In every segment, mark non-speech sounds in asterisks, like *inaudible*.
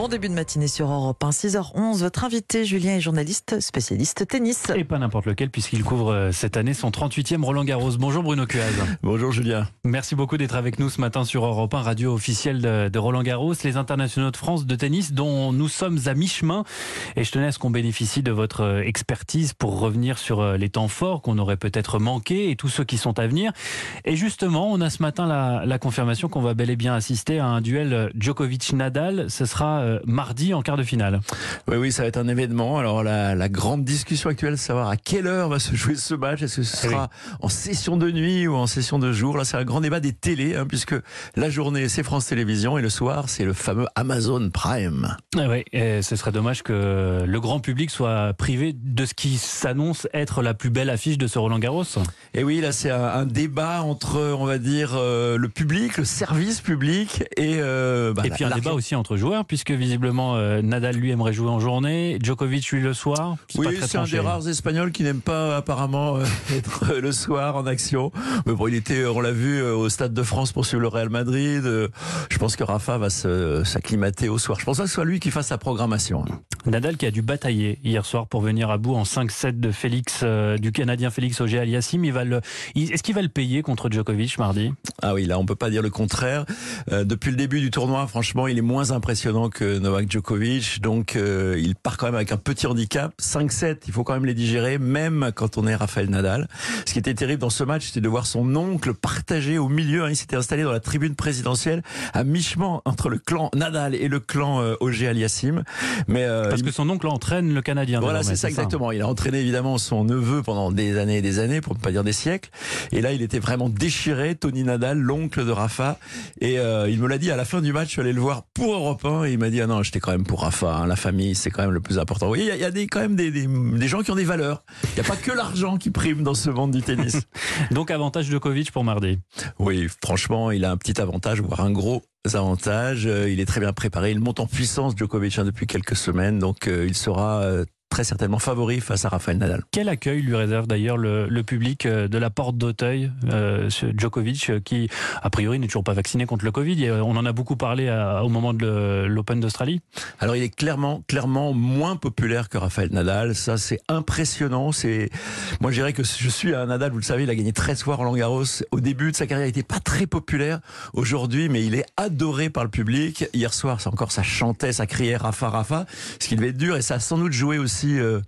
Bon début de matinée sur Europe 1, 6h11. Votre invité, Julien, est journaliste spécialiste tennis. Et pas n'importe lequel, puisqu'il couvre euh, cette année son 38e Roland Garros. Bonjour Bruno Cuaz. Bonjour Julien. Merci beaucoup d'être avec nous ce matin sur Europe 1, radio officielle de, de, Roland Garros, les internationaux de France de tennis dont nous sommes à mi-chemin. Et je tenais à ce qu'on bénéficie de votre euh, expertise pour revenir sur euh, les temps forts qu'on aurait peut-être manqués et tous ceux qui sont à venir. Et justement, on a ce matin la, la confirmation qu'on va bel et bien assister à un duel Djokovic-Nadal. Ce sera mardi en quart de finale. Oui, oui, ça va être un événement. Alors la, la grande discussion actuelle, c'est savoir à quelle heure va se jouer ce match. Est-ce que ce sera oui. en session de nuit ou en session de jour? Là, c'est un grand débat des télés, hein, puisque la journée, c'est France Télévisions et le soir, c'est le fameux Amazon Prime. Ah oui, et ce serait dommage que le grand public soit privé de ce qui s'annonce être la plus belle affiche de ce Roland Garros. Et oui, là, c'est un, un, débat entre, on va dire, euh, le public, le service public et... Euh, bah, et puis un débat aussi entre joueurs, puisque visiblement euh, Nadal lui aimerait jouer en journée, Djokovic lui le soir? Oui, c'est un des rares Espagnols qui n'aime pas apparemment euh, *laughs* être le soir en action. Mais bon, il était, on l'a vu euh, au Stade de France pour suivre le Real Madrid. Je pense que Rafa va s'acclimater au soir. Je pense pas que ce soit lui qui fasse sa programmation. Nadal qui a dû batailler hier soir pour venir à bout en 5-7 de Félix, du Canadien Félix Auger le, est-ce qu'il va le payer contre Djokovic mardi? Ah oui, là on peut pas dire le contraire. depuis le début du tournoi, franchement, il est moins impressionnant que Novak Djokovic. Donc euh, il part quand même avec un petit handicap. 5-7, il faut quand même les digérer, même quand on est Rafael Nadal. Ce qui était terrible dans ce match, c'était de voir son oncle partagé au milieu. Hein, il s'était installé dans la tribune présidentielle à mi-chemin entre le clan Nadal et le clan euh, Auger Aliassime. Mais euh, Parce il... que son oncle entraîne le Canadien. Voilà, c'est ça exactement. Il a entraîné évidemment son neveu pendant des années et des années, pour ne pas dire des siècles. Et là, il était vraiment déchiré, Tony Nadal, l'oncle de Rafa. Et euh, il me l'a dit à la fin du match, je suis allé le voir pour Europe 1 et il m'a dit ah non, j'étais quand même pour Rafa. Hein. La famille, c'est quand même le plus important. Vous voyez, il y a, y a des, quand même des, des, des, gens qui ont des valeurs. Il n'y a pas que l'argent qui prime dans ce monde du tennis. *laughs* Donc avantage Djokovic pour mardi. Oui, franchement, il a un petit avantage, voire un gros avantage. Il est très bien préparé. Il monte en puissance Djokovic hein, depuis quelques semaines, donc euh, il sera euh, très certainement favori face à Rafael Nadal. Quel accueil lui réserve d'ailleurs le, le, public de la porte d'Auteuil, euh, Djokovic, qui a priori n'est toujours pas vacciné contre le Covid. On en a beaucoup parlé à, au moment de l'Open d'Australie. Alors il est clairement, clairement moins populaire que Rafael Nadal. Ça c'est impressionnant. C'est, moi je dirais que je suis à Nadal. Vous le savez, il a gagné 13 fois Roland Garros. Au début de sa carrière, il n'était pas très populaire aujourd'hui, mais il est adoré par le public. Hier soir, c'est encore ça chantait, ça criait Rafa, Rafa, ce qui devait être dur et ça a sans doute joué aussi euh,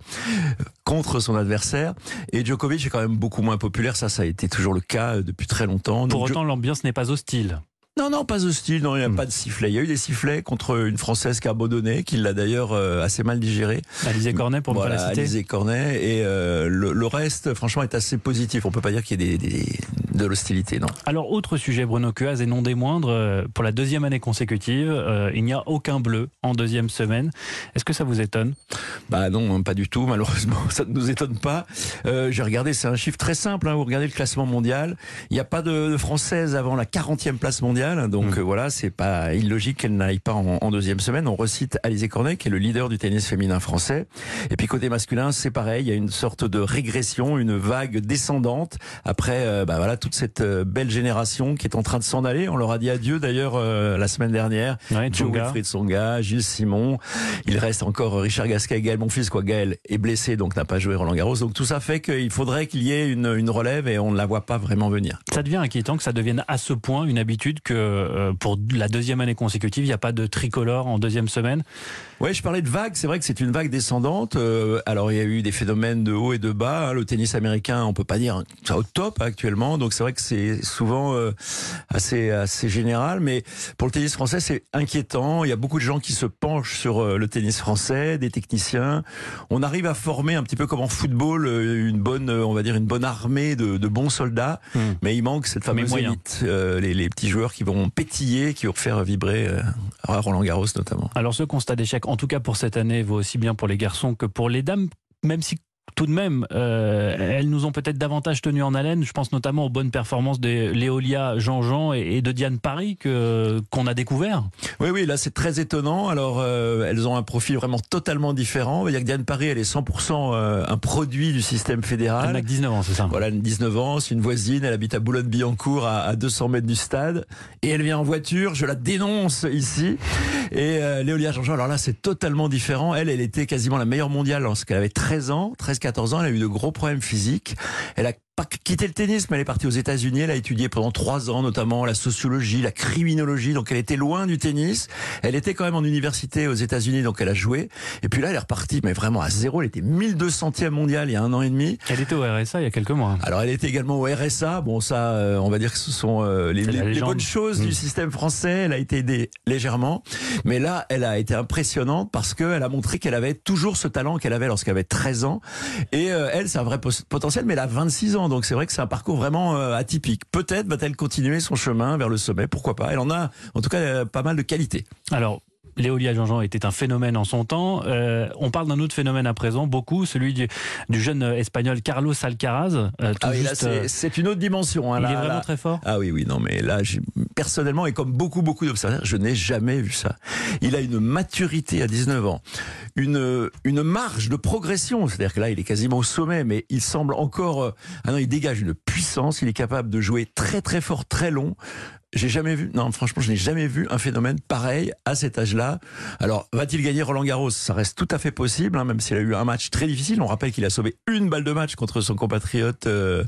contre son adversaire. Et Djokovic est quand même beaucoup moins populaire. Ça, ça a été toujours le cas depuis très longtemps. Pour Donc, autant, l'ambiance n'est pas hostile. Non, non, pas hostile. Non, il n'y a mmh. pas de sifflet. Il y a eu des sifflets contre une Française qui a abandonné, qui l'a d'ailleurs euh, assez mal digéré. Alizé Cornet, pour voilà, ne pas la citer. Alizé Cornet. Et euh, le, le, reste, franchement, est assez positif. On peut pas dire qu'il y ait des, des, de l'hostilité, non. Alors, autre sujet, Bruno Cuaz, et non des moindres, euh, pour la deuxième année consécutive, euh, il n'y a aucun bleu en deuxième semaine. Est-ce que ça vous étonne? Bah non, pas du tout. Malheureusement, *laughs* ça ne nous étonne pas. Euh, J'ai regardé, c'est un chiffre très simple. Hein, vous regardez le classement mondial. Il n'y a pas de, de, Française avant la 40e place mondiale. Donc mmh. voilà, c'est pas illogique qu'elle n'aille pas en, en, deuxième semaine. On recite Alizé Cornet, qui est le leader du tennis féminin français. Et puis côté masculin, c'est pareil. Il y a une sorte de régression, une vague descendante. Après, euh, bah voilà, toute cette euh, belle génération qui est en train de s'en aller. On leur a dit adieu d'ailleurs euh, la semaine dernière. Ouais, Joe Wilfried Songa, Gilles Simon. Il reste encore Richard Gasquet et Gaël Monfils. Quoi, Gaël est blessé, donc n'a pas joué Roland Garros. Donc tout ça fait qu'il faudrait qu'il y ait une, une, relève et on ne la voit pas vraiment venir. Ça devient inquiétant que ça devienne à ce point une habitude que euh, pour la deuxième année consécutive, il n'y a pas de tricolore en deuxième semaine. Ouais, je parlais de vague. C'est vrai que c'est une vague descendante. Euh, alors il y a eu des phénomènes de haut et de bas. Hein. Le tennis américain, on peut pas dire ça au top actuellement. Donc c'est vrai que c'est souvent euh, assez assez général. Mais pour le tennis français, c'est inquiétant. Il y a beaucoup de gens qui se penchent sur euh, le tennis français, des techniciens. On arrive à former un petit peu comme en football euh, une bonne, on va dire une bonne armée de, de bons soldats. Hmm. Mais il manque cette fameuse élite, euh, les, les, petits joueurs qui vont pétiller, qui vont faire vibrer Roland Garros notamment. Alors ce constat d'échec, en tout cas pour cette année, vaut aussi bien pour les garçons que pour les dames, même si tout de même, euh, elles nous ont peut-être davantage tenu en haleine. Je pense notamment aux bonnes performances de Léolia Jean-Jean et, de Diane Paris que qu'on a découvert. Oui, oui, là c'est très étonnant. Alors euh, elles ont un profil vraiment totalement différent. Il y a que Diane Paris, elle est 100% euh, un produit du système fédéral. Elle n'a que 19 ans, c'est ça? Voilà, elle a 19 ans, c'est une voisine. Elle habite à Boulogne-Billancourt, à, à 200 mètres du stade, et elle vient en voiture. Je la dénonce ici. Et euh, Léolia Jean-Jean, alors là, c'est totalement différent. Elle, elle était quasiment la meilleure mondiale lorsqu'elle avait 13 ans, 13-14 ans. Elle a eu de gros problèmes physiques. Elle a pas quitté le tennis, mais elle est partie aux États-Unis. Elle a étudié pendant trois ans, notamment la sociologie, la criminologie. Donc elle était loin du tennis. Elle était quand même en université aux États-Unis, donc elle a joué. Et puis là, elle est repartie, mais vraiment à zéro. Elle était 1200e mondiale il y a un an et demi. Elle était au RSA il y a quelques mois. Alors elle était également au RSA. Bon, ça, euh, on va dire que ce sont euh, les, les, les, bonnes choses mmh. du système français. Elle a été aidée légèrement, mais là, elle a été impressionnante parce qu'elle a montré qu'elle avait toujours ce talent qu'elle avait lorsqu'elle avait 13 ans. Et euh, elle, c'est un vrai potentiel, mais elle a 26 ans. Donc c'est vrai que c'est un parcours vraiment euh, atypique. Peut-être va-t-elle continuer son chemin vers le sommet, pourquoi pas? Elle en a en tout cas euh, pas mal de qualités. Alors Léolia Jean-Jean était un phénomène en son temps. Euh, on parle d'un autre phénomène à présent, beaucoup, celui du, du jeune espagnol Carlos Alcaraz. Euh, ah oui, c'est une autre dimension. Hein, il là, est vraiment là. très fort. Ah oui, oui, non, mais là, personnellement, et comme beaucoup, beaucoup d'observateurs, je n'ai jamais vu ça. Il a une maturité à 19 ans, une, une marge de progression. C'est-à-dire que là, il est quasiment au sommet, mais il semble encore. Ah non, il dégage une puissance. Il est capable de jouer très, très fort, très long. J'ai jamais vu, non, franchement, je n'ai jamais vu un phénomène pareil à cet âge-là. Alors, va-t-il gagner Roland Garros? Ça reste tout à fait possible, hein, même s'il a eu un match très difficile. On rappelle qu'il a sauvé une balle de match contre son compatriote euh,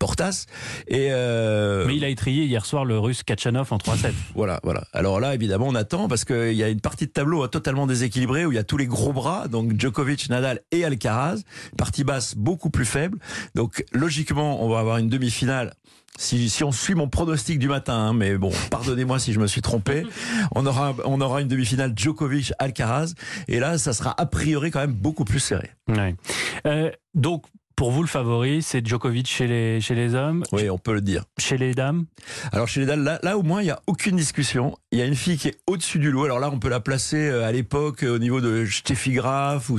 Portas. Et euh... Mais il a étrié hier soir le russe Kachanov en 3-7. *laughs* Voilà, voilà. Alors là, évidemment, on attend parce qu'il y a une partie de tableau totalement déséquilibrée où il y a tous les gros bras, donc Djokovic, Nadal et Alcaraz. Partie basse beaucoup plus faible. Donc, logiquement, on va avoir une demi-finale si, si, on suit mon pronostic du matin, hein, mais bon, pardonnez-moi si je me suis trompé, *laughs* on aura, on aura une demi-finale Djokovic-Alcaraz, et là, ça sera a priori quand même beaucoup plus serré. Ouais. Euh, donc, pour vous, le favori, c'est Djokovic chez les, chez les hommes? Oui, on peut le dire. Chez les dames? Alors, chez les dames, là, là au moins, il n'y a aucune discussion. Il y a une fille qui est au-dessus du lot. Alors là, on peut la placer euh, à l'époque euh, au niveau de Steffi Graf. Ou...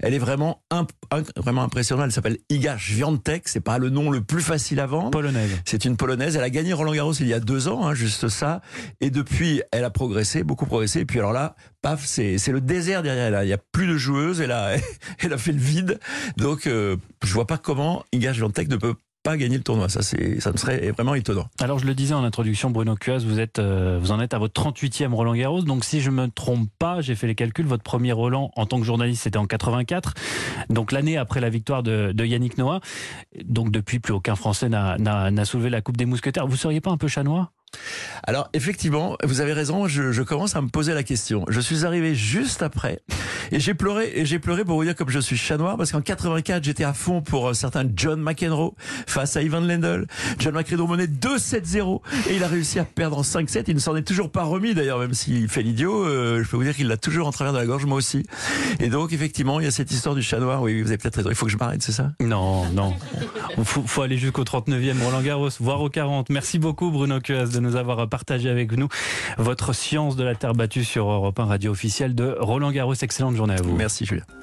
Elle est vraiment, imp... vraiment impressionnante. Elle s'appelle Iga Świątek. C'est pas le nom le plus facile à vendre. Polonaise. C'est une Polonaise. Elle a gagné Roland Garros il y a deux ans, hein, juste ça. Et depuis, elle a progressé, beaucoup progressé. Et puis alors là, paf, c'est le désert derrière elle. Il n'y a plus de joueuses. Elle *laughs* a, elle a fait le vide. Donc, euh, je vois pas comment Iga Świątek ne peut pas gagner le tournoi. Ça, ça me serait vraiment étonnant. Alors, je le disais en introduction, Bruno Cuas, vous êtes, euh, vous en êtes à votre 38e Roland Garros. Donc, si je me trompe pas, j'ai fait les calculs. Votre premier Roland en tant que journaliste, c'était en 84. Donc, l'année après la victoire de, de, Yannick Noah. Donc, depuis, plus aucun Français n'a soulevé la Coupe des Mousquetaires. Vous seriez pas un peu chanois? Alors effectivement, vous avez raison, je, commence à me poser la question. Je suis arrivé juste après et j'ai pleuré et j'ai pleuré pour vous dire comme je suis chat noir parce qu'en 84 j'étais à fond pour un certain John McEnroe face à Ivan Lendl. John McEnroe menait 2-7-0 et il a réussi à perdre en 5-7. Il ne s'en est toujours pas remis d'ailleurs, même s'il fait l'idiot. Euh, je peux vous dire qu'il l'a toujours en travers de la gorge, moi aussi. Et donc effectivement, il y a cette histoire du chat noir. Oui, vous avez peut-être raison. Il faut que je m'arrête, c'est ça? Non, non. Il faut, faut, aller jusqu'au 39e Roland Garros, voire au 40. Merci beaucoup Bruno Cuas de nous avoir partagé avec nous votre science de la terre battue sur Europe 1 radio officielle de Roland Garros. Excellente journée à vous. Merci Julien.